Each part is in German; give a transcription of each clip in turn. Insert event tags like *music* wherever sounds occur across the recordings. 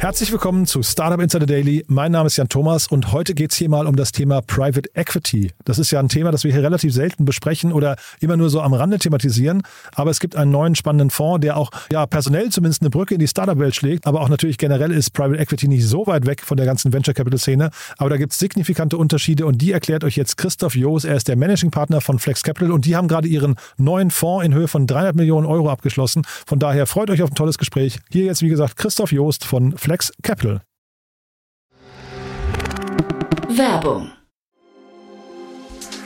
Herzlich willkommen zu Startup Insider Daily. Mein Name ist Jan Thomas und heute geht es hier mal um das Thema Private Equity. Das ist ja ein Thema, das wir hier relativ selten besprechen oder immer nur so am Rande thematisieren. Aber es gibt einen neuen spannenden Fonds, der auch ja personell zumindest eine Brücke in die Startup-Welt schlägt. Aber auch natürlich generell ist Private Equity nicht so weit weg von der ganzen Venture Capital-Szene. Aber da gibt es signifikante Unterschiede und die erklärt euch jetzt Christoph Joos. Er ist der Managing Partner von Flex Capital und die haben gerade ihren neuen Fonds in Höhe von 300 Millionen Euro abgeschlossen. Von daher freut euch auf ein tolles Gespräch. Hier jetzt, wie gesagt, Christoph Joost von Flex Capital. Werbung.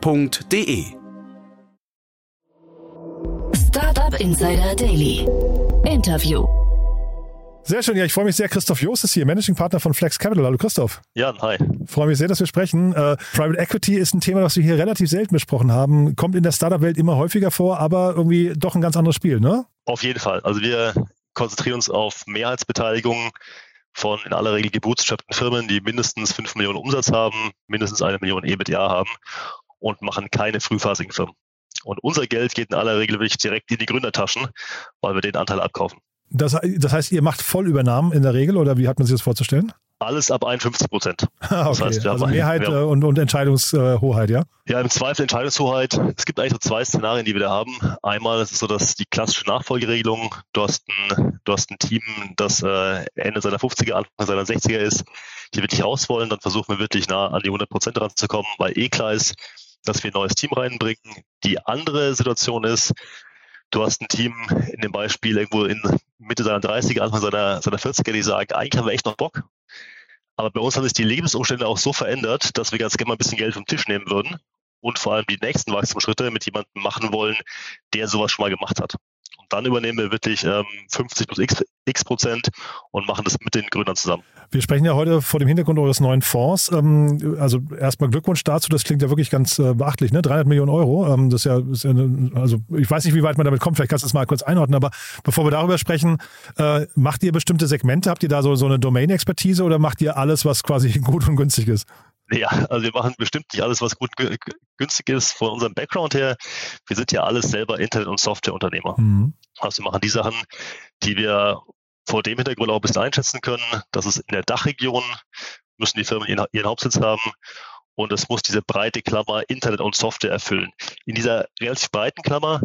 www.startup.de. Startup Insider Daily. Interview. Sehr schön, ja, ich freue mich sehr. Christoph Jost ist hier, Managing Partner von Flex Capital. Hallo Christoph. Jan, hi. Freue mich sehr, dass wir sprechen. Äh, Private Equity ist ein Thema, das wir hier relativ selten besprochen haben. Kommt in der Startup-Welt immer häufiger vor, aber irgendwie doch ein ganz anderes Spiel, ne? Auf jeden Fall. Also wir konzentrieren uns auf Mehrheitsbeteiligungen von in aller Regel gebootstrappten Firmen, die mindestens 5 Millionen Umsatz haben, mindestens eine Million EBITDA haben und machen keine frühphasigen Firmen. Und unser Geld geht in aller Regel wirklich direkt in die Gründertaschen, weil wir den Anteil abkaufen. Das, das heißt, ihr macht Vollübernahmen in der Regel oder wie hat man sich das vorzustellen? Alles ab 51 Prozent. *laughs* Ah, okay. Das heißt, also Mehrheit haben, und, und Entscheidungshoheit, ja? Ja, im Zweifel Entscheidungshoheit. Es gibt eigentlich so zwei Szenarien, die wir da haben. Einmal ist es so, dass die klassische Nachfolgeregelung, du hast ein, du hast ein Team, das äh, Ende seiner 50er, Anfang seiner 60er ist, die wirklich aus wollen, dann versuchen wir wirklich nah an die 100 Prozent ranzukommen, weil eh klar ist, dass wir ein neues Team reinbringen. Die andere Situation ist, du hast ein Team in dem Beispiel irgendwo in Mitte seiner 30er, Anfang seiner, seiner 40er, die sagen, eigentlich haben wir echt noch Bock. Aber bei uns haben sich die Lebensumstände auch so verändert, dass wir ganz gerne mal ein bisschen Geld vom Tisch nehmen würden und vor allem die nächsten Wachstumsschritte mit jemandem machen wollen, der sowas schon mal gemacht hat dann übernehmen wir wirklich ähm, 50 plus x, x Prozent und machen das mit den Gründern zusammen. Wir sprechen ja heute vor dem Hintergrund eures neuen Fonds. Ähm, also erstmal Glückwunsch dazu, das klingt ja wirklich ganz äh, beachtlich, ne? 300 Millionen Euro. Ähm, das ist ja, ist ja, also ich weiß nicht, wie weit man damit kommt, vielleicht kannst du das mal kurz einordnen, aber bevor wir darüber sprechen, äh, macht ihr bestimmte Segmente? Habt ihr da so, so eine Domain-Expertise oder macht ihr alles, was quasi *laughs* gut und günstig ist? Ja, also wir machen bestimmt nicht alles, was gut günstig ist von unserem Background her. Wir sind ja alles selber Internet- und Softwareunternehmer. Mhm. Also wir machen die Sachen, die wir vor dem Hintergrund auch ein bisschen einschätzen können. dass es in der Dachregion müssen die Firmen ihren, ihren Hauptsitz haben und es muss diese breite Klammer Internet und Software erfüllen. In dieser relativ breiten Klammer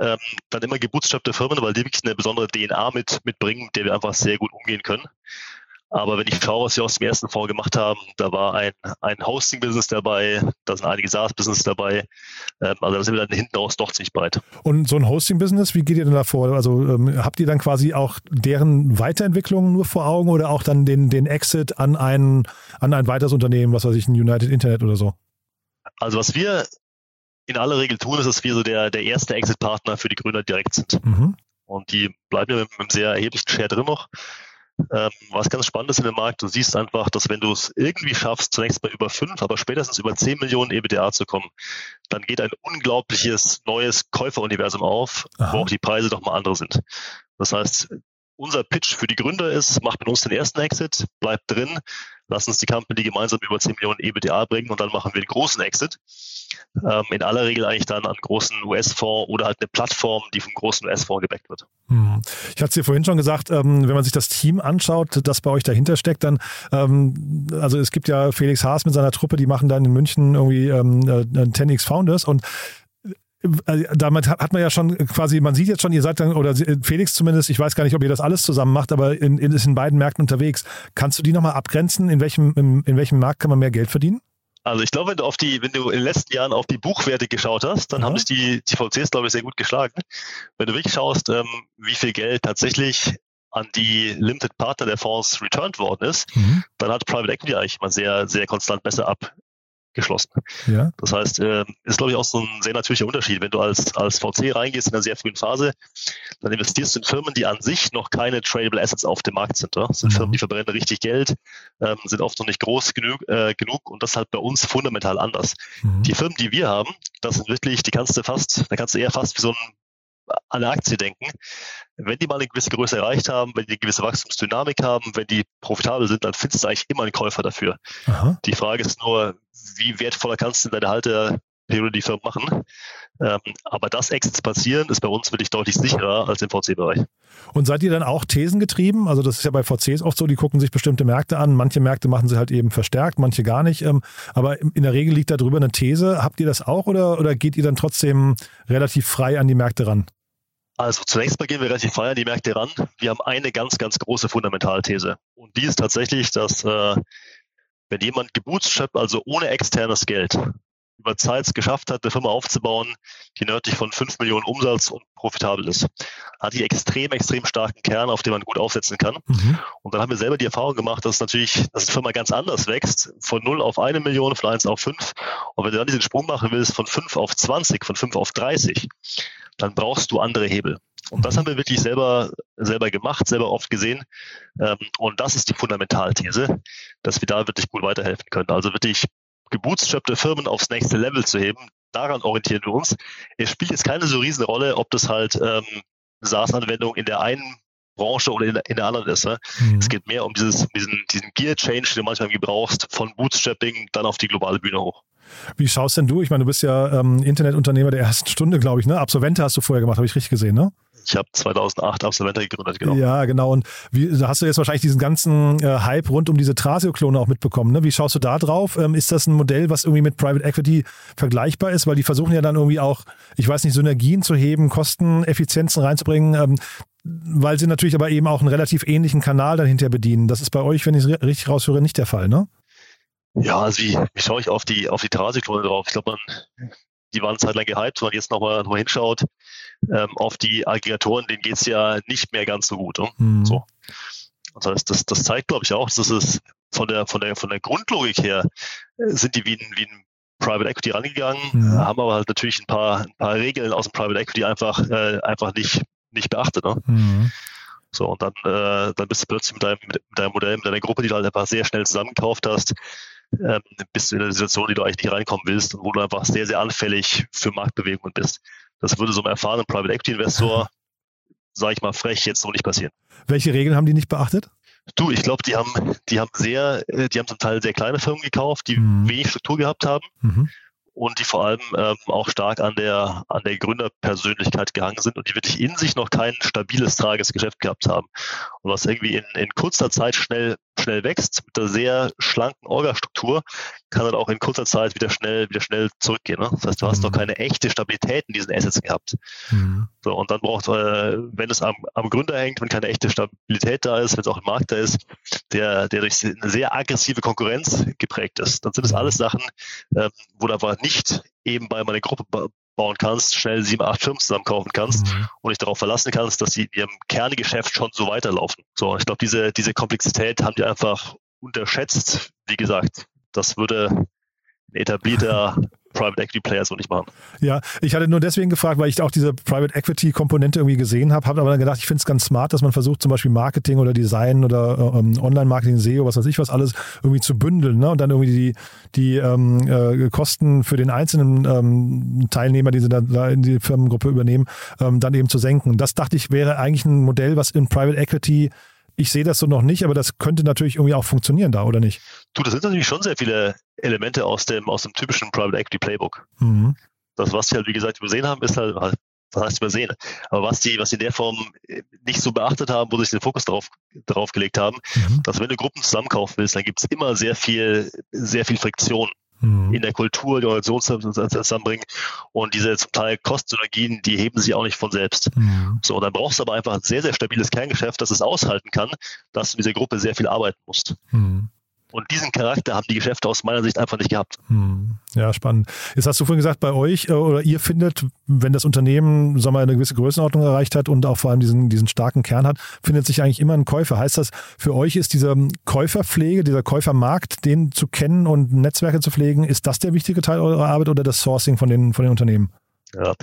ähm, dann immer gebootstrappte Firmen, weil die wirklich eine besondere DNA mit, mitbringen, mit der wir einfach sehr gut umgehen können. Aber wenn ich schaue, was wir aus dem ersten Fonds gemacht haben, da war ein, ein Hosting-Business dabei, da sind einige SaaS-Business dabei. Ähm, also da sind wir dann hinten raus doch ziemlich breit. Und so ein Hosting-Business, wie geht ihr denn da vor? Also ähm, habt ihr dann quasi auch deren Weiterentwicklung nur vor Augen oder auch dann den, den Exit an ein, an ein weiteres Unternehmen, was weiß ich, ein United Internet oder so? Also was wir in aller Regel tun, ist, dass wir so der, der erste Exit-Partner für die Gründer direkt sind. Mhm. Und die bleiben ja mit, mit einem sehr erheblichen Share drin noch. Ähm, was ganz spannend ist in dem Markt, du siehst einfach, dass wenn du es irgendwie schaffst, zunächst bei über fünf, aber spätestens über zehn Millionen EBDA zu kommen, dann geht ein unglaubliches neues Käuferuniversum auf, Aha. wo auch die Preise doch mal andere sind. Das heißt, unser Pitch für die Gründer ist, macht mit uns den ersten Exit, bleibt drin, lass uns die Company gemeinsam über 10 Millionen EBDA bringen und dann machen wir den großen Exit. Ähm, in aller Regel eigentlich dann an großen US-Fonds oder halt eine Plattform, die vom großen US-Fonds gebackt wird. Hm. Ich hatte es dir vorhin schon gesagt, ähm, wenn man sich das Team anschaut, das bei euch dahinter steckt, dann, ähm, also es gibt ja Felix Haas mit seiner Truppe, die machen dann in München irgendwie ähm, 10x äh, Founders und äh, damit hat man ja schon quasi, man sieht jetzt schon, ihr seid dann, oder Felix zumindest, ich weiß gar nicht, ob ihr das alles zusammen macht, aber in, in, ist in beiden Märkten unterwegs. Kannst du die nochmal abgrenzen? In welchem, in, in welchem Markt kann man mehr Geld verdienen? Also ich glaube, wenn du auf die, wenn du in den letzten Jahren auf die Buchwerte geschaut hast, dann ja. haben sich die, die VCs, glaube ich, sehr gut geschlagen. Wenn du wirklich schaust, ähm, wie viel Geld tatsächlich an die Limited Partner der Fonds returned worden ist, mhm. dann hat Private Equity eigentlich mal sehr, sehr konstant besser ab, geschlossen. Ja. Das heißt, äh, ist glaube ich auch so ein sehr natürlicher Unterschied. Wenn du als, als VC reingehst in einer sehr frühen Phase, dann investierst du in Firmen, die an sich noch keine tradable Assets auf dem Markt sind. Das sind mhm. Firmen, die verbrennen richtig Geld, ähm, sind oft noch nicht groß genug, äh, genug und das ist halt bei uns fundamental anders. Mhm. Die Firmen, die wir haben, das sind wirklich, die kannst du fast, da kannst du eher fast wie so ein an eine Aktie denken. Wenn die mal eine gewisse Größe erreicht haben, wenn die eine gewisse Wachstumsdynamik haben, wenn die profitabel sind, dann findest du eigentlich immer einen Käufer dafür. Aha. Die Frage ist nur, wie wertvoller kannst du deine Halteperiode die Firma machen? Ähm, aber das Exits passieren ist bei uns wirklich deutlich sicherer als im VC-Bereich. Und seid ihr dann auch thesengetrieben? Also das ist ja bei VCs oft so, die gucken sich bestimmte Märkte an. Manche Märkte machen sie halt eben verstärkt, manche gar nicht. Ähm, aber in der Regel liegt da drüber eine These. Habt ihr das auch oder, oder geht ihr dann trotzdem relativ frei an die Märkte ran? Also zunächst mal gehen wir relativ frei an die Märkte ran. Wir haben eine ganz, ganz große Fundamentalthese. Und die ist tatsächlich, dass äh, wenn jemand gebootstrapped, also ohne externes Geld, über Zeit es geschafft hat, eine Firma aufzubauen, die nördlich von 5 Millionen Umsatz und profitabel ist, hat die extrem, extrem starken Kern, auf den man gut aufsetzen kann. Mhm. Und dann haben wir selber die Erfahrung gemacht, dass natürlich, dass die Firma ganz anders wächst, von 0 auf 1 Million, von 1 auf 5. Und wenn du dann diesen Sprung machen willst, von 5 auf 20, von 5 auf 30, dann brauchst du andere Hebel. Und das mhm. haben wir wirklich selber, selber gemacht, selber oft gesehen. Ähm, und das ist die Fundamentalthese, dass wir da wirklich gut weiterhelfen können. Also wirklich gebootstrappte Firmen aufs nächste Level zu heben. Daran orientieren wir uns. Es spielt jetzt keine so riesen Rolle, ob das halt ähm, SaaS-Anwendung in der einen Branche oder in der, in der anderen ist. Ne? Mhm. Es geht mehr um dieses, diesen, diesen Gear-Change, den du manchmal brauchst, von Bootstrapping dann auf die globale Bühne hoch. Wie schaust denn du? Ich meine, du bist ja ähm, Internetunternehmer der ersten Stunde, glaube ich, ne? Absolvente hast du vorher gemacht, habe ich richtig gesehen, ne? Ich habe 2008 Absolvente gegründet, genau. Ja, genau. Und wie, da hast du jetzt wahrscheinlich diesen ganzen äh, Hype rund um diese Trasio-Klone auch mitbekommen. Ne? Wie schaust du da drauf? Ähm, ist das ein Modell, was irgendwie mit Private Equity vergleichbar ist? Weil die versuchen ja dann irgendwie auch, ich weiß nicht, Synergien zu heben, Kosteneffizienzen reinzubringen. Ähm, weil sie natürlich aber eben auch einen relativ ähnlichen Kanal dahinter bedienen. Das ist bei euch, wenn ich es richtig raushöre, nicht der Fall, ne? Ja, also wie, wie schaue ich auf die, auf die Terrasseklone drauf? Ich glaube, man, die waren zeitlang gehypt, wenn man jetzt nochmal noch mal hinschaut, ähm, auf die Aggregatoren, denen geht's ja nicht mehr ganz so gut. Ne? Mhm. So. Das heißt, das, das zeigt, glaube ich, auch, dass es von der, von der, von der Grundlogik her äh, sind die wie ein, wie ein Private Equity rangegangen, mhm. haben aber halt natürlich ein paar, ein paar Regeln aus dem Private Equity einfach, äh, einfach nicht, nicht beachtet. Ne? Mhm. So, und dann, äh, dann bist du plötzlich mit deinem, mit deinem Modell, mit deiner Gruppe, die du halt einfach sehr schnell zusammengekauft hast, ähm, bist du in einer Situation, die du eigentlich nicht reinkommen willst und wo du einfach sehr, sehr anfällig für Marktbewegungen bist. Das würde so einem erfahrenen Private Equity Investor, sage ich mal frech, jetzt so nicht passieren. Welche Regeln haben die nicht beachtet? Du, ich glaube, die haben, die haben sehr, äh, die haben zum Teil sehr kleine Firmen gekauft, die mhm. wenig Struktur gehabt haben. Mhm und die vor allem ähm, auch stark an der, an der Gründerpersönlichkeit gehangen sind und die wirklich in sich noch kein stabiles Tagesgeschäft gehabt haben. Was irgendwie in, in kurzer Zeit schnell, schnell wächst, mit einer sehr schlanken Orgastruktur, kann dann auch in kurzer Zeit wieder schnell, wieder schnell zurückgehen. Ne? Das heißt, du hast noch mhm. keine echte Stabilität in diesen Assets gehabt. Mhm. So, und dann braucht, äh, wenn es am, am Gründer hängt, wenn keine echte Stabilität da ist, wenn es auch im Markt da ist, der, der durch eine sehr aggressive Konkurrenz geprägt ist, dann sind es alles Sachen, äh, wo du aber nicht eben bei meiner Gruppe bauen kannst, schnell sieben, acht Firmen zusammen kaufen kannst mhm. und dich darauf verlassen kannst, dass sie in ihrem Kerngeschäft schon so weiterlaufen. So, ich glaube, diese, diese Komplexität haben die einfach unterschätzt. Wie gesagt, das würde ein etablierter Private Equity Player so nicht machen. Ja, ich hatte nur deswegen gefragt, weil ich auch diese Private Equity Komponente irgendwie gesehen habe, habe aber dann gedacht, ich finde es ganz smart, dass man versucht, zum Beispiel Marketing oder Design oder ähm, Online-Marketing, SEO, was weiß ich was, alles irgendwie zu bündeln ne? und dann irgendwie die, die ähm, äh, Kosten für den einzelnen ähm, Teilnehmer, die sie da, da, in die Firmengruppe übernehmen, ähm, dann eben zu senken. Das dachte ich wäre eigentlich ein Modell, was in Private Equity ich sehe das so noch nicht, aber das könnte natürlich irgendwie auch funktionieren da, oder nicht? Du, das sind natürlich schon sehr viele Elemente aus dem, aus dem typischen Private Equity Playbook. Mhm. Das, was wir halt, wie gesagt, übersehen haben, ist halt, was heißt übersehen? Aber was die, was die in der Form nicht so beachtet haben, wo sie den Fokus darauf, darauf gelegt haben, mhm. dass wenn du Gruppen zusammenkaufen willst, dann gibt es immer sehr viel, sehr viel Friktion mhm. in der Kultur, die Organisation zusammenbringen. Und diese zum Teil Kostensynergien, die heben sich auch nicht von selbst. Mhm. So, und dann brauchst du aber einfach ein sehr, sehr stabiles Kerngeschäft, das es aushalten kann, dass du in dieser Gruppe sehr viel arbeiten musst. Mhm. Und diesen Charakter haben die Geschäfte aus meiner Sicht einfach nicht gehabt. Hm. Ja, spannend. Jetzt hast du vorhin gesagt, bei euch äh, oder ihr findet, wenn das Unternehmen sagen wir, eine gewisse Größenordnung erreicht hat und auch vor allem diesen, diesen starken Kern hat, findet sich eigentlich immer ein Käufer. Heißt das, für euch ist diese Käuferpflege, dieser Käufermarkt, den zu kennen und Netzwerke zu pflegen, ist das der wichtige Teil eurer Arbeit oder das Sourcing von den, von den Unternehmen? Ja.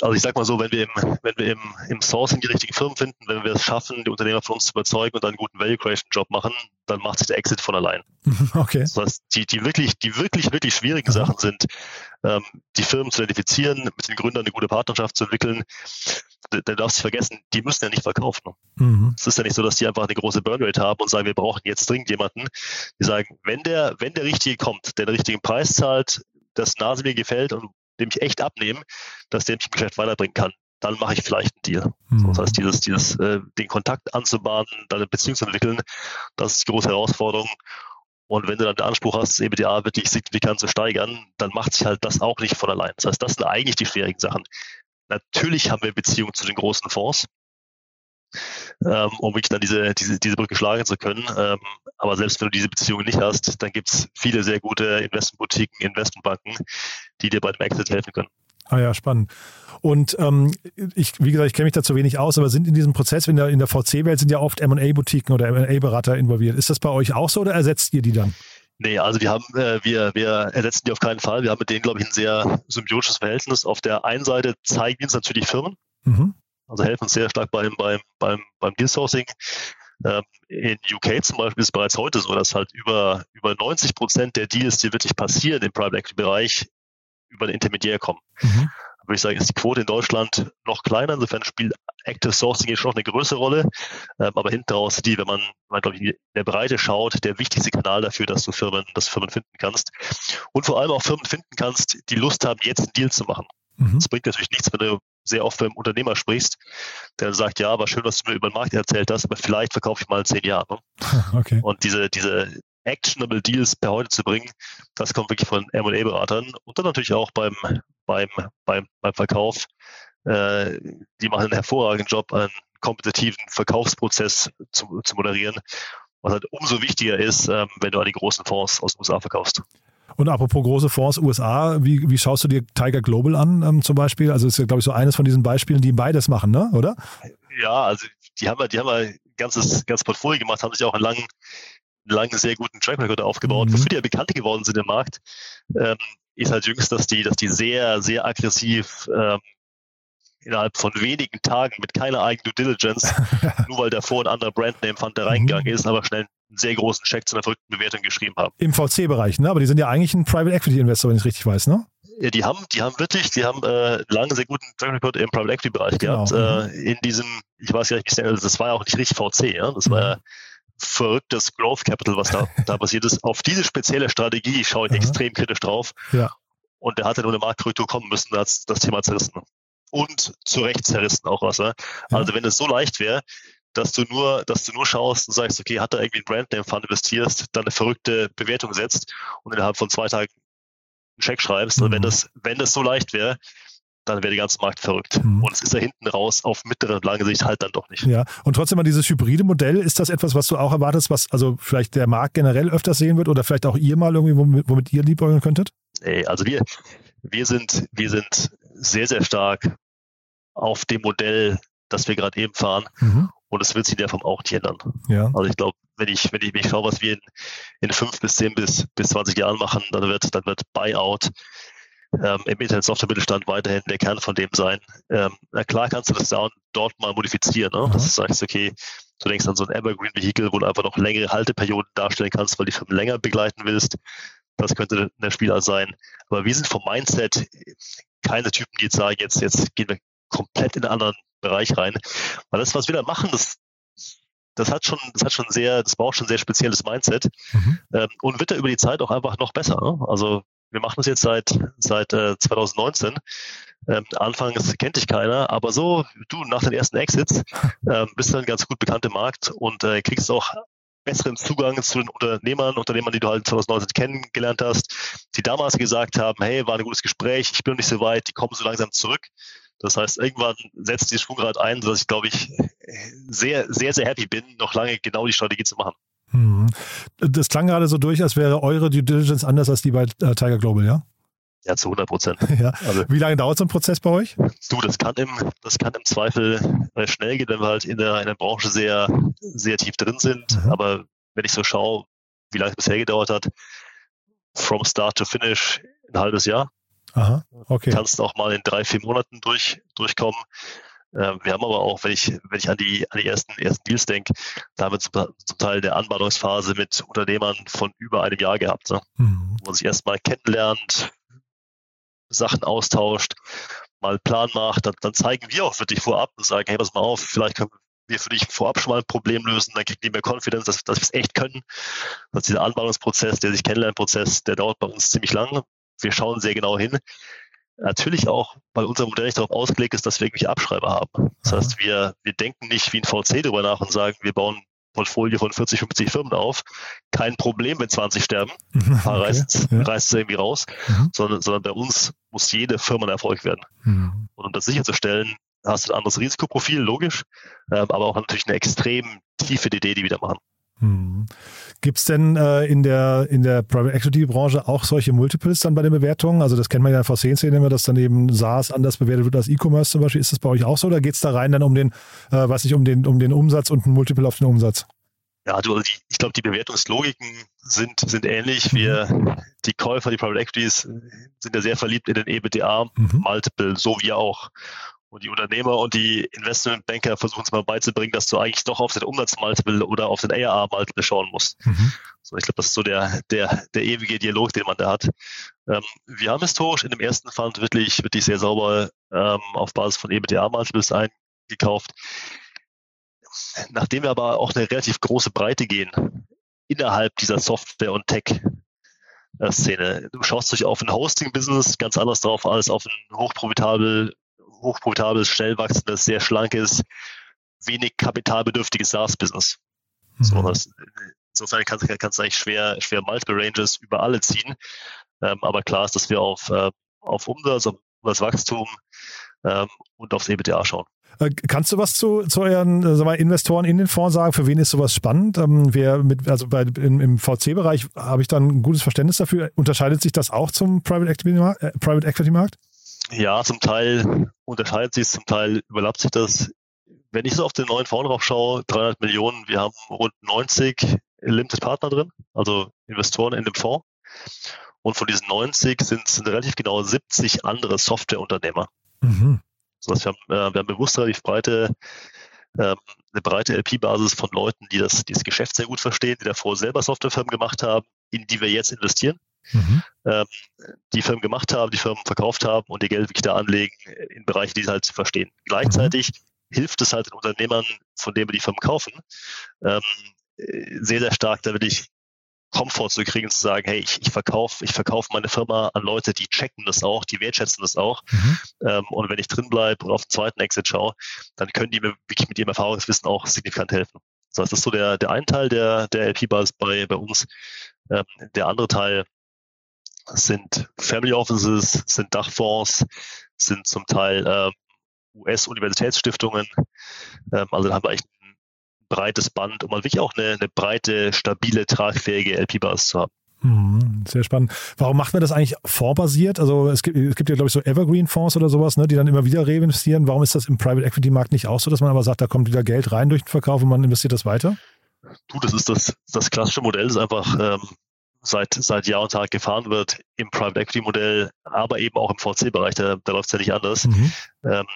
Also ich sag mal so, wenn wir im, wenn wir im, im Sourcing die richtigen Firmen finden, wenn wir es schaffen, die Unternehmer von uns zu überzeugen und einen guten Value Creation Job machen, dann macht sich der Exit von allein. *laughs* Okay. Das heißt, die, die wirklich, die wirklich, wirklich schwierigen. Sachen sind, ähm, die Firmen zu identifizieren, mit den Gründern eine gute Partnerschaft zu entwickeln. Da, da darfst du vergessen, die müssen ja nicht verkaufen. Mhm. Es ist ja nicht so, dass die einfach eine große Burnrate haben und sagen, wir brauchen jetzt dringend jemanden. Die sagen, wenn der, wenn der Richtige kommt, der den richtigen Preis zahlt, das Nase mir gefällt und dem ich echt abnehmen, dass der mich im Geschäft weiterbringen kann, dann mache ich vielleicht einen Deal. Mhm. Das heißt, dieses, dieses, äh, den Kontakt anzubahnen, dann eine Beziehung zu entwickeln, das ist die große Herausforderung. Und wenn du dann den Anspruch hast, das EBDA wirklich signifikant zu steigern, dann macht sich halt das auch nicht von allein. Das heißt, das sind eigentlich die schwierigen Sachen. Natürlich haben wir Beziehungen zu den großen Fonds, ähm, um wirklich dann diese, diese, diese Brücke schlagen zu können. Ähm, aber selbst wenn du diese Beziehungen nicht hast, dann gibt es viele sehr gute Investmentboutiquen, Investmentbanken, die dir bei dem Exit helfen können. Ah ja, spannend. Und ähm, ich, wie gesagt, ich kenne mich da zu wenig aus, aber sind in diesem Prozess, in der, in der VC-Welt sind ja oft M&A-Boutiquen oder M&A-Berater involviert. Ist das bei euch auch so oder ersetzt ihr die dann? Nee, also wir haben, äh, wir, wir ersetzen die auf keinen Fall. Wir haben mit denen, glaube ich, ein sehr symbiotisches Verhältnis. Auf der einen Seite zeigen uns natürlich Firmen, mhm. Also helfen uns sehr stark beim, beim, beim, beim Deal Sourcing. Ähm, in UK zum Beispiel ist es bereits heute so, dass halt über, über 90 Prozent der Deals, die wirklich passieren im Private Equity Bereich, über den Intermediär kommen. Mhm. Würde ich sagen, ist die Quote in Deutschland noch kleiner. Insofern spielt Active Sourcing hier schon noch eine größere Rolle. Ähm, aber hinten raus die, wenn man, man glaube ich, in der Breite schaut, der wichtigste Kanal dafür, dass du Firmen, dass Firmen finden kannst. Und vor allem auch Firmen finden kannst, die Lust haben, jetzt einen Deal zu machen. Mhm. Das bringt natürlich nichts, wenn du sehr oft mit einem Unternehmer sprichst, der sagt, ja, war schön, was du mir über den Markt erzählt hast, aber vielleicht verkaufe ich mal in zehn Jahren. Ne? *laughs* Okay. Und diese, diese actionable Deals per heute zu bringen, das kommt wirklich von M&A-Beratern und dann natürlich auch beim, beim, beim, beim Verkauf. Äh, die machen einen hervorragenden Job, einen kompetitiven Verkaufsprozess zu, zu moderieren, was halt umso wichtiger ist, ähm, wenn du an die großen Fonds aus den USA verkaufst. Und apropos große Fonds USA, wie, wie schaust du dir Tiger Global an ähm, zum Beispiel? Also ist ja, glaube ich, so eines von diesen Beispielen, die beides machen, ne? oder? Ja, also die haben, die haben ein ganzes, ganzes Portfolio gemacht, haben sich auch einen langen, langen sehr guten Track Record aufgebaut. Mhm. Wofür die ja bekannt geworden sind im Markt, ähm, ist halt jüngst, dass die, dass die sehr, sehr aggressiv ähm, innerhalb von wenigen Tagen mit keiner eigenen Due Diligence, *laughs* nur weil davor ein anderer Brandname fand, der reingegangen mhm. ist, aber schnell einen sehr großen Check zu einer verrückten Bewertung geschrieben haben. Im VC-Bereich, ne? Aber die sind ja eigentlich ein Private Equity Investor, wenn ich richtig weiß, ne? Ja, die haben, die haben wirklich, die haben äh, lange sehr guten Track Record im Private Equity Bereich genau. gehabt. Äh, mhm. in diesem, ich weiß gar nicht, das war ja auch nicht richtig VC, ja? Das war ja mhm. verrücktes Growth Capital, was da, *laughs* da passiert ist. Auf diese spezielle Strategie schaue ich mhm. extrem kritisch drauf. Ja. Und der hatte nur eine Marktkorrektur kommen müssen, da hat das Thema zerrissen. Und zu Recht zerrissen auch was. Ja? Also wenn es so leicht wäre, dass du nur, dass du nur schaust und sagst, okay, hat da irgendwie ein Brandname Fund investierst, dann eine verrückte Bewertung setzt und innerhalb von zwei Tagen einen Check schreibst. Mhm. Und wenn das, wenn das so leicht wäre, dann wäre der ganze Markt verrückt. Mhm. Und es ist ja hinten raus auf mittlere und lange Sicht halt dann doch nicht. Ja, und trotzdem mal dieses hybride Modell, ist das etwas, was du auch erwartest, was also vielleicht der Markt generell öfters sehen wird oder vielleicht auch ihr mal irgendwie, womit, womit ihr liebäugeln könntet? Nee, also wir, wir sind, wir sind sehr, sehr stark auf dem Modell, das wir gerade eben fahren. Mhm. Und es wird sich in der Form auch nicht ändern. Ja. Also ich glaube, wenn ich, wenn ich, wenn ich schaue, was wir in, in fünf bis zehn bis, bis 20 Jahren machen, dann wird, dann wird Buyout ähm, im Internet-Software-Mittelstand weiterhin der Kern von dem sein. Ähm, na klar kannst du das da dort mal modifizieren, ne? dass du sagst, okay, du denkst an so ein Evergreen-Vehikel, wo du einfach noch längere Halteperioden darstellen kannst, weil die Firmen länger begleiten willst. Das könnte der Spieler sein. Aber wir sind vom Mindset keine Typen, die jetzt sagen, jetzt, jetzt gehen wir komplett in einen anderen Bereich rein. Weil das, was wir da machen, das, das hat schon, das hat schon sehr, das braucht schon sehr spezielles Mindset mhm. ähm, und wird da über die Zeit auch einfach noch besser. Ne? Also wir machen das jetzt seit seit äh, 2019. Ähm, anfangs kennt dich keiner, aber so du nach den ersten Exits *laughs* ähm, bist du ein ganz gut bekannter Markt und äh, kriegst auch besseren Zugang zu den Unternehmern, Unternehmern, die du halt 2019 kennengelernt hast, die damals gesagt haben, hey, war ein gutes Gespräch, ich bin noch nicht so weit, die kommen so langsam zurück. Das heißt, irgendwann setzt dieses Schwungrad ein, sodass ich, glaube ich, sehr, sehr, sehr happy bin, noch lange genau die Strategie zu machen. Hm. Das klang gerade so durch, als wäre eure Due Diligence anders als die bei äh, Tiger Global, ja? Ja, zu 100 Prozent. *laughs* ja. Also, Wie lange dauert so ein Prozess bei euch? Du, das kann im, das kann im Zweifel äh, schnell gehen, wenn wir halt in der, in der Branche sehr, sehr tief drin sind. Mhm. Aber wenn ich so schaue, wie lange es bisher gedauert hat, from start to finish ein halbes Jahr. Aha, okay. Kannst auch mal in drei, vier Monaten durch, durchkommen. Ähm, wir haben aber auch, wenn ich, wenn ich an die, an die ersten, ersten Deals denke, da haben wir zum, zum Teil eine Anbahnungsphase mit Unternehmern von über einem Jahr gehabt, ne? mhm. wo man sich erstmal kennenlernt, Sachen austauscht, mal einen Plan macht, dann, dann zeigen wir auch wirklich vorab und sagen, hey, pass mal auf, vielleicht können wir für dich vorab schon mal ein Problem lösen, dann kriegen die mehr Confidence, dass, dass wir es echt können. dass dieser Anbahnungsprozess, der sich Kennenlernprozess, der dauert bei uns ziemlich lang. Wir schauen sehr genau hin. Natürlich auch, weil unser Modell nicht darauf ausgelegt ist, dass wir irgendwelche Abschreiber haben. Das heißt, wir, wir denken nicht wie ein VC darüber nach und sagen, wir bauen Portfolio von 40, 50 Firmen auf. Kein Problem, wenn 20 sterben. *laughs* Ein paar okay, reißt, ja. reißt es irgendwie raus. Mhm. Sondern, sondern bei uns muss jede Firma ein Erfolg werden. Mhm. Und um das sicherzustellen, hast du ein anderes Risikoprofil, logisch, äh, aber auch natürlich eine extrem tiefe Idee, die wir da machen. Hm. Gibt es denn äh, in, der, in der Private Equity Branche auch solche Multiples dann bei den Bewertungen? Also das kennt man ja vor VC-Szene immer, dass dann eben SaaS anders bewertet wird als E-Commerce zum Beispiel. Ist das bei euch auch so oder geht es da rein dann um den, äh, weiß ich, um den, um den Umsatz und ein Multiple auf den Umsatz? Ja, du, also die, ich glaube, die Bewertungslogiken sind, sind ähnlich. Mhm. Wir, die Käufer, die Private Equities sind ja sehr verliebt in den EBITDA-Multiple, mhm. so wie auch. Und die Unternehmer und die Investmentbanker versuchen es mal beizubringen, dass du eigentlich doch auf den Umsatzmultiple oder auf den ARR-Multiple schauen musst. Mhm. So, ich glaube, das ist so der, der, der ewige Dialog, den man da hat. Ähm, wir haben historisch in dem ersten Fund wirklich, wirklich sehr sauber ähm, auf Basis von EBITDA-Multiples eingekauft. Nachdem wir aber auch eine relativ große Breite gehen innerhalb dieser Software- und Tech-Szene. Du schaust dich auf ein Hosting-Business ganz anders drauf als auf ein hochprofitabel hochprofitables, schnell wachsendes, sehr schlankes, wenig kapitalbedürftiges SaaS-Business. Mhm. So, insofern kannst du eigentlich schwer, schwer Multiple Ranges über alle ziehen. Ähm, aber klar ist, dass wir auf, äh, auf Umsatz, auf das Wachstum ähm, und aufs EBITDA schauen. Äh, kannst du was zu, zu euren äh, mal, Investoren in den Fonds sagen? Für wen ist sowas spannend? Ähm, wer mit, also bei, im, im VC-Bereich habe ich dann ein gutes Verständnis dafür. Unterscheidet sich das auch zum Private Equity-Markt? Äh, Private Equity -Markt? Ja, zum Teil unterscheidet sich es, zum Teil überlappt sich das. Wenn ich so auf den neuen Fonds drauf schaue, 300 Millionen, wir haben rund 90 Limited Partner drin, also Investoren in dem Fonds. Und von diesen 90 sind, sind relativ genau 70 andere Softwareunternehmer. Mhm. Das heißt, wir haben, äh, wir haben bewusst relativ breite, äh, eine breite LP-Basis von Leuten, die das, dieses Geschäft sehr gut verstehen, die davor selber Softwarefirmen gemacht haben, in die wir jetzt investieren mhm. ähm, die Firmen gemacht haben, die Firmen verkauft haben und ihr Geld wirklich da anlegen in Bereiche, die sie halt verstehen. Gleichzeitig mhm. hilft es halt den Unternehmern, von denen wir die Firmen kaufen, ähm, sehr, sehr stark da wirklich Komfort zu kriegen, zu sagen, hey, ich, ich verkaufe ich verkauf meine Firma an Leute, die checken das auch, die wertschätzen das auch. Mhm. Ähm, und wenn ich drin bleibe und auf den zweiten Exit schaue, dann können die mir wirklich mit ihrem Erfahrungswissen auch signifikant helfen. Das ist so der, der ein Teil der, der LP-Basis bei, bei uns. Ähm, der andere Teil sind Family Offices, sind Dachfonds, sind zum Teil äh, US-Universitätsstiftungen. Ähm, also da haben wir echt ein breites Band, um wirklich auch eine, eine breite, stabile, tragfähige LP-Basis zu haben. Mhm, sehr spannend. Warum macht man das eigentlich fondsbasiert? Also es gibt, es gibt ja, glaube ich, so Evergreen-Fonds oder sowas, ne, die dann immer wieder reinvestieren. Warum ist das im Private Equity-Markt nicht auch so, dass man aber sagt, da kommt wieder Geld rein durch den Verkauf und man investiert das weiter? Du, das ist das, das klassische Modell, ist einfach ähm, seit, seit Jahr und Tag gefahren wird im Private Equity Modell, aber eben auch im VC-Bereich, da, da läuft es ja nicht anders. Mhm. Ähm,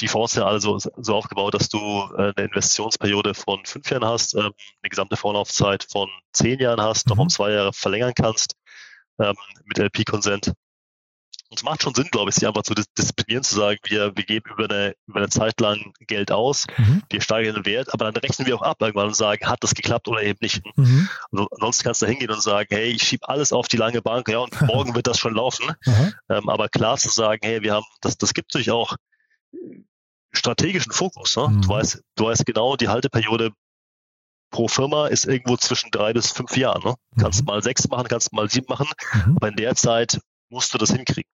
die Fonds sind alle so, so aufgebaut, dass du äh, eine Investitionsperiode von fünf Jahren hast, ähm, eine gesamte Vorlaufzeit von zehn Jahren hast, mhm. noch um zwei Jahre verlängern kannst ähm, mit LP-Consent. Und es macht schon Sinn, glaube ich, sich einfach zu disziplinieren, zu sagen, wir, wir geben über eine, über eine Zeit lang Geld aus, mhm. wir steigern den Wert, aber dann rechnen wir auch ab irgendwann und sagen, hat das geklappt oder eben nicht. Mhm. Also, ansonsten kannst du hingehen und sagen, hey, ich schiebe alles auf die lange Bank, ja, und *laughs* morgen wird das schon laufen. Mhm. Ähm, aber klar zu sagen, hey, wir haben, das, das gibt natürlich auch strategischen Fokus. Ne? Du, mhm. weißt, du weißt genau, die Halteperiode pro Firma ist irgendwo zwischen drei bis fünf Jahren. Ne? Kannst mhm. mal sechs machen, kannst mal sieben machen, mhm. aber in der Zeit musst du das hinkriegen.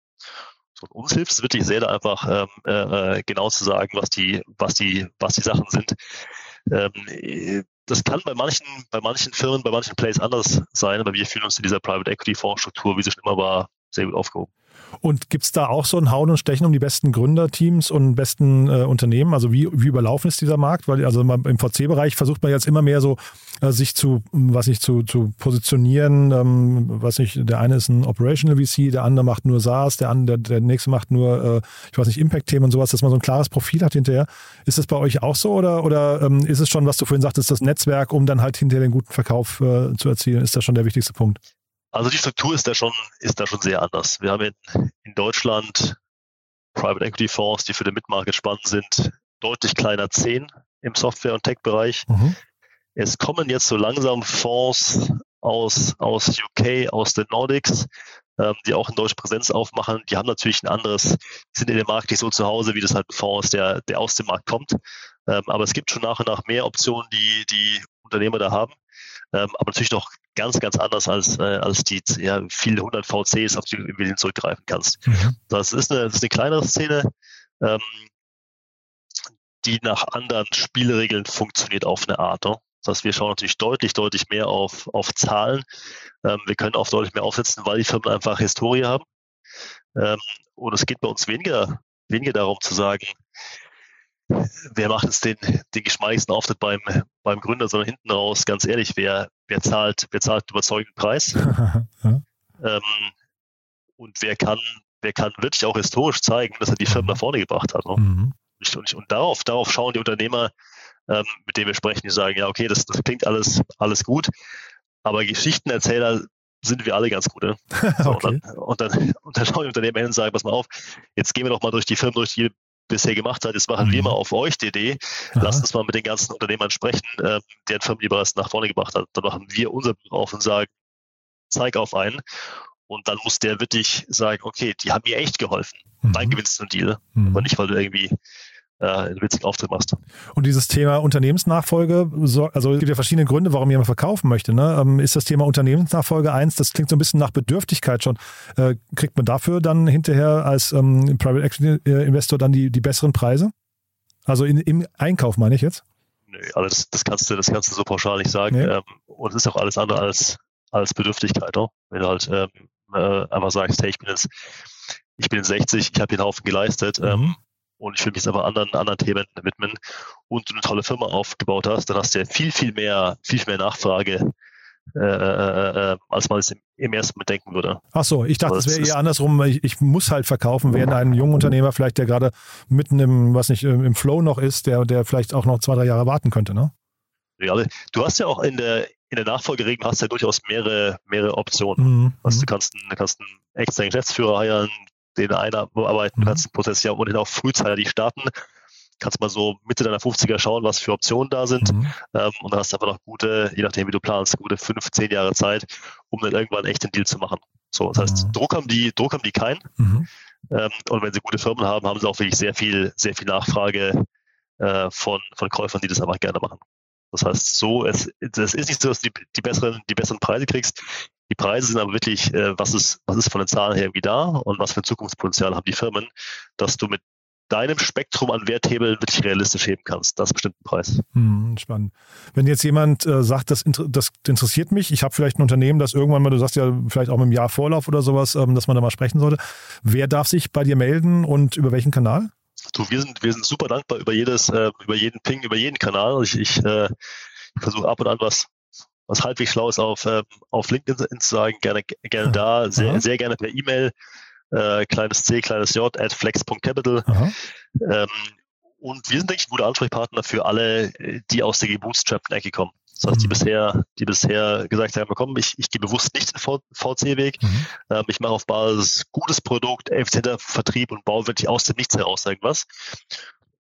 So, uns hilft es wirklich sehr, da einfach ähm, äh, äh, genau zu sagen, was die, was die, was die Sachen sind. Ähm, das kann bei manchen, bei manchen Firmen, bei manchen Plays anders sein, aber wir fühlen uns in dieser Private Equity Fondsstruktur, wie sie schon immer war, sehr gut aufgehoben. Und gibt es da auch so ein Hauen und Stechen um die besten Gründerteams und besten äh, Unternehmen? Also wie, wie überlaufen ist dieser Markt? Weil also im VC-Bereich versucht man jetzt immer mehr so äh, sich zu, was ich zu, zu positionieren. Ähm, was ich, der eine ist ein Operational VC, der andere macht nur SaaS, der andere, der, der nächste macht nur, äh, ich weiß nicht, Impact-Themen und sowas, dass man so ein klares Profil hat hinterher. Ist das bei euch auch so oder, oder ähm, ist es schon, was du vorhin sagtest, das Netzwerk, um dann halt hinterher den guten Verkauf äh, zu erzielen? Ist das schon der wichtigste Punkt? Also die Struktur ist da schon, ist da schon sehr anders. Wir haben in, in Deutschland Private Equity Fonds, die für den Midmarket spannend sind, deutlich kleiner 10 im Software- und Tech-Bereich. Mhm. Es kommen jetzt so langsam Fonds aus, aus UK, aus den Nordics, ähm, die auch in deutsche Präsenz aufmachen. Die haben natürlich ein anderes, sind in dem Markt nicht so zu Hause, wie das halt ein Fonds ist, der, der aus dem Markt kommt. Ähm, aber es gibt schon nach und nach mehr Optionen, die die Unternehmer da haben. Ähm, aber natürlich noch ganz, ganz anders als, äh, als die ja, viele hundert VCs, auf die du im zurückgreifen kannst. Mhm. Das, ist eine, das ist eine kleinere Szene, ähm, die nach anderen Spielregeln funktioniert auf eine Art. Ne? Das heißt, wir schauen natürlich deutlich, deutlich mehr auf, auf Zahlen. Ähm, wir können auch deutlich mehr aufsetzen, weil die Firmen einfach Historie haben. Ähm, und es geht bei uns weniger, weniger darum zu sagen, wer macht jetzt den, den geschmeidigsten Auftritt beim, beim Gründer, sondern hinten raus, ganz ehrlich, wer, wer zahlt, wer zahlt überzeugenden Preis? *laughs* ja. ähm, und wer kann, wer kann wirklich auch historisch zeigen, dass er die Firma mhm. nach vorne gebracht hat. Ne? Mhm. Und, und, darauf, darauf schauen die Unternehmer, ähm, mit denen wir sprechen, die sagen, ja, okay, das, das klingt alles, alles gut, aber Geschichtenerzähler sind wir alle ganz gut. Ne? *laughs* So, okay. und, dann, und, dann, und dann schauen die Unternehmer hin und sagen, pass mal auf, jetzt gehen wir doch mal durch die Firmen, durch die bisher gemacht hat. Jetzt machen mhm. wir mal auf euch die Idee. Lasst uns mal mit den ganzen Unternehmern sprechen, äh, deren Firmen die bereits nach vorne gebracht hat. Dann machen wir unser Buch auf und sagen, zeig auf einen. Und dann muss der wirklich sagen, okay, die haben mir echt geholfen. Mhm. Dann gewinnst du einen Deal. Mhm. Aber nicht, weil du irgendwie äh, einen witzigen Auftritt machst. Und dieses Thema Unternehmensnachfolge, so, also es gibt ja verschiedene Gründe, warum jemand verkaufen möchte. Ne? Ähm, ist das Thema Unternehmensnachfolge eins? Das klingt so ein bisschen nach Bedürftigkeit schon. Äh, kriegt man dafür dann hinterher als ähm, Private Equity äh, Investor dann die, die besseren Preise? Also in, im Einkauf meine ich jetzt? Nö, also das, das, kannst du, das kannst du so pauschal nicht sagen. Nee. Ähm, und es ist auch alles andere als, als Bedürftigkeit. Oder? Wenn du halt ähm, äh, einfach sagst, hey, ich bin jetzt, ich bin 60, ich habe hier einen Haufen geleistet, ähm, mhm und ich will mich jetzt aber anderen, anderen Themen widmen und du eine tolle Firma aufgebaut hast, dann hast du ja viel, viel mehr, viel, viel mehr Nachfrage, äh, äh, äh, als man es im, im ersten Mal denken würde. Ach so, ich dachte, es wäre eher andersrum. Ich, ich, muss halt verkaufen, während ein junger Unternehmer vielleicht, der gerade mitten im, was nicht, im Flow noch ist, der, der vielleicht auch noch zwei, drei Jahre warten könnte, ne? Ja, du hast ja auch in der, in der Nachfolgeregelung hast ja durchaus mehrere, mehrere Optionen. Mhm. Also du kannst, du kannst einen externen Geschäftsführer heiern, den einarbeiten mhm. ja ohnehin auch frühzeitig starten. Kannst mal so Mitte deiner 50er schauen, was für Optionen da sind. Mhm. Ähm, und dann hast du einfach noch gute, je nachdem wie du planst, gute fünf, zehn Jahre Zeit, um dann irgendwann echt den Deal zu machen. So, das heißt, mhm. Druck haben die, Druck haben die keinen. Mhm. Ähm, und wenn sie gute Firmen haben, haben sie auch wirklich sehr viel, sehr viel Nachfrage äh, von, von Käufern, die das einfach gerne machen. Das heißt, so, es, es ist nicht so, dass du die, die, besseren, die besseren Preise kriegst. Die Preise sind aber wirklich, äh, was, ist, was ist von den Zahlen her irgendwie da und was für ein Zukunftspotenzial haben die Firmen, dass du mit deinem Spektrum an Werthebeln wirklich realistisch heben kannst. Das ist bestimmt ein Preis. Hm, spannend. Wenn jetzt jemand äh, sagt, das, das, interessiert mich, ich habe vielleicht ein Unternehmen, das irgendwann mal, du sagst ja vielleicht auch mit einem Jahr Vorlauf oder sowas, ähm, dass man da mal sprechen sollte. Wer darf sich bei dir melden und über welchen Kanal? Du, wir sind, wir sind super dankbar über jedes, äh, über jeden Ping, über jeden Kanal. Ich, ich, äh, ich versuche ab und an was was halbwegs Schlaues auf, äh, auf LinkedIn zu sagen, gerne, gerne da, sehr, sehr gerne per E-Mail, äh, kleines c, kleines j, at flex.capital. Ähm, und wir sind, denke ich, ein guter Ansprechpartner für alle, die aus der gebootstrappten-Ecke kommen. Das heißt, die mhm. bisher, die bisher gesagt haben, komm, ich, ich gehe bewusst nicht den VC-Weg. Mhm. Ähm, ich mache auf Basis gutes Produkt, effizienter Vertrieb und baue wirklich aus dem Nichts heraus irgendwas.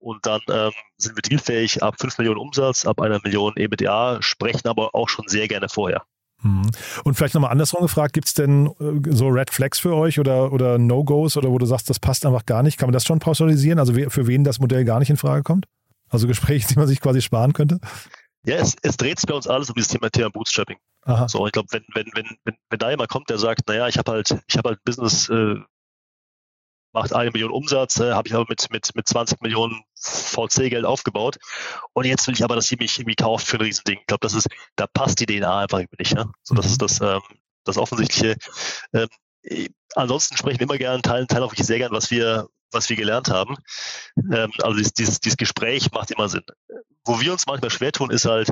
Und dann ähm, sind wir dealfähig ab 5 Millionen Umsatz, ab einer Million EBDA, sprechen aber auch schon sehr gerne vorher. Mhm. Und vielleicht nochmal andersrum gefragt, gibt es denn äh, so Red Flags für euch oder, oder No-Gos oder wo du sagst, das passt einfach gar nicht? Kann man das schon pauschalisieren? Also für wen das Modell gar nicht in Frage kommt? Also Gespräche, *laughs* die man sich quasi sparen könnte? Ja, es, es dreht sich bei uns alles um dieses Thema, Thema Bootstrapping. Aha. So, ich glaube, wenn, wenn, wenn, wenn, wenn da jemand kommt, der sagt, naja, ich habe halt, ich habe halt Business, äh, macht eine Million Umsatz, äh, habe ich aber mit, mit, mit 20 Millionen VC-Geld aufgebaut. Und jetzt will ich aber, dass sie mich irgendwie kauft für ein Riesending. Ich glaube, das ist, da passt die DNA einfach nicht. Ja? So, das ist das, ähm, das Offensichtliche. Ähm, ansonsten sprechen wir immer gerne, teilen, teilen auch wirklich sehr gern, was wir, was wir gelernt haben. Ähm, also dieses, dieses, dieses Gespräch macht immer Sinn. Wo wir uns manchmal schwer tun, ist halt,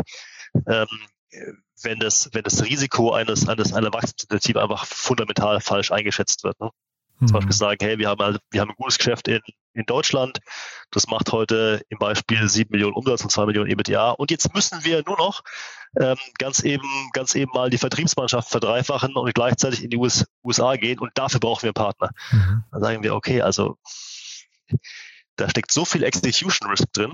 ähm, wenn das, wenn das Risiko eines, eines einer Wachstumsinitiative einfach fundamental falsch eingeschätzt wird. Ne? Mhm. Zum Beispiel sagen, hey, wir haben halt, wir haben ein gutes Geschäft in, in Deutschland, das macht heute im Beispiel sieben Millionen Umsatz und zwei Millionen EBITDA und jetzt müssen wir nur noch ähm, ganz eben, ganz eben mal die Vertriebsmannschaft verdreifachen und gleichzeitig in die US, USA gehen und dafür brauchen wir einen Partner. Mhm. Dann sagen wir, okay, also da steckt so viel Execution Risk drin,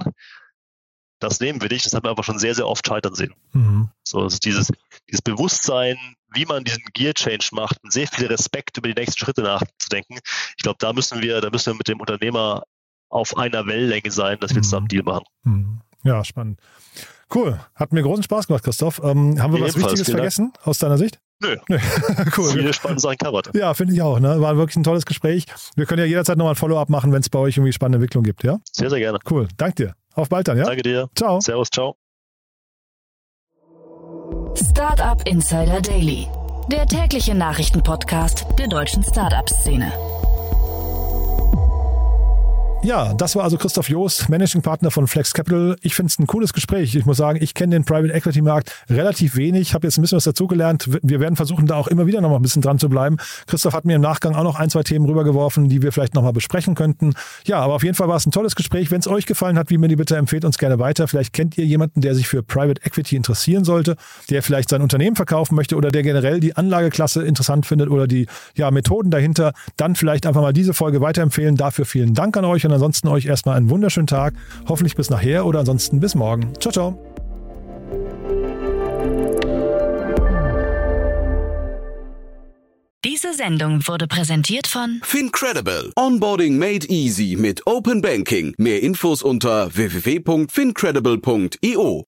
das nehmen wir nicht. Das haben wir aber schon sehr, sehr oft scheitern sehen. Mhm. So, also dieses, dieses Bewusstsein, wie man diesen Gear Change macht, und sehr viel Respekt über die nächsten Schritte nachzudenken. Ich glaube, da müssen wir, da müssen wir mit dem Unternehmer auf einer Wellenlänge sein, dass wir mhm. zusammen Deal machen. Mhm. Ja, spannend. Cool. Hat mir großen Spaß gemacht, Christoph. Ähm, haben wir was Wichtiges vergessen aus deiner Sicht? Nö. Nö. *laughs* cool. Viele spannende Sachen covered. Ja, finde ich auch. Ne? War wirklich ein tolles Gespräch. Wir können ja jederzeit nochmal ein Follow-up machen, wenn es bei euch irgendwie spannende Entwicklung gibt, ja? Sehr, sehr gerne. Cool. Dank dir. Auf bald dann, ja? Danke dir. Ciao. Servus, ciao. Startup Insider Daily, der tägliche Nachrichtenpodcast der deutschen Startup-Szene. Ja, das war also Christoph Joost, Managing Partner von Flex Capital. Ich finde es ein cooles Gespräch. Ich muss sagen, ich kenne den Private Equity Markt relativ wenig, habe jetzt ein bisschen was dazugelernt. Wir werden versuchen, da auch immer wieder noch mal ein bisschen dran zu bleiben. Christoph hat mir im Nachgang auch noch ein, zwei Themen rübergeworfen, die wir vielleicht noch mal besprechen könnten. Ja, aber auf jeden Fall war es ein tolles Gespräch. Wenn es euch gefallen hat, wie mir die bitte, empfehlt uns gerne weiter. Vielleicht kennt ihr jemanden, der sich für Private Equity interessieren sollte, der vielleicht sein Unternehmen verkaufen möchte oder der generell die Anlageklasse interessant findet oder die ja, Methoden dahinter. Dann vielleicht einfach mal diese Folge weiterempfehlen. Dafür vielen Dank an euch und ansonsten euch erstmal einen wunderschönen Tag. Hoffentlich bis nachher oder ansonsten bis morgen. Ciao, ciao. Diese Sendung wurde präsentiert von Fincredible. Onboarding made easy mit Open Banking. Mehr Infos unter www.fincredible.io.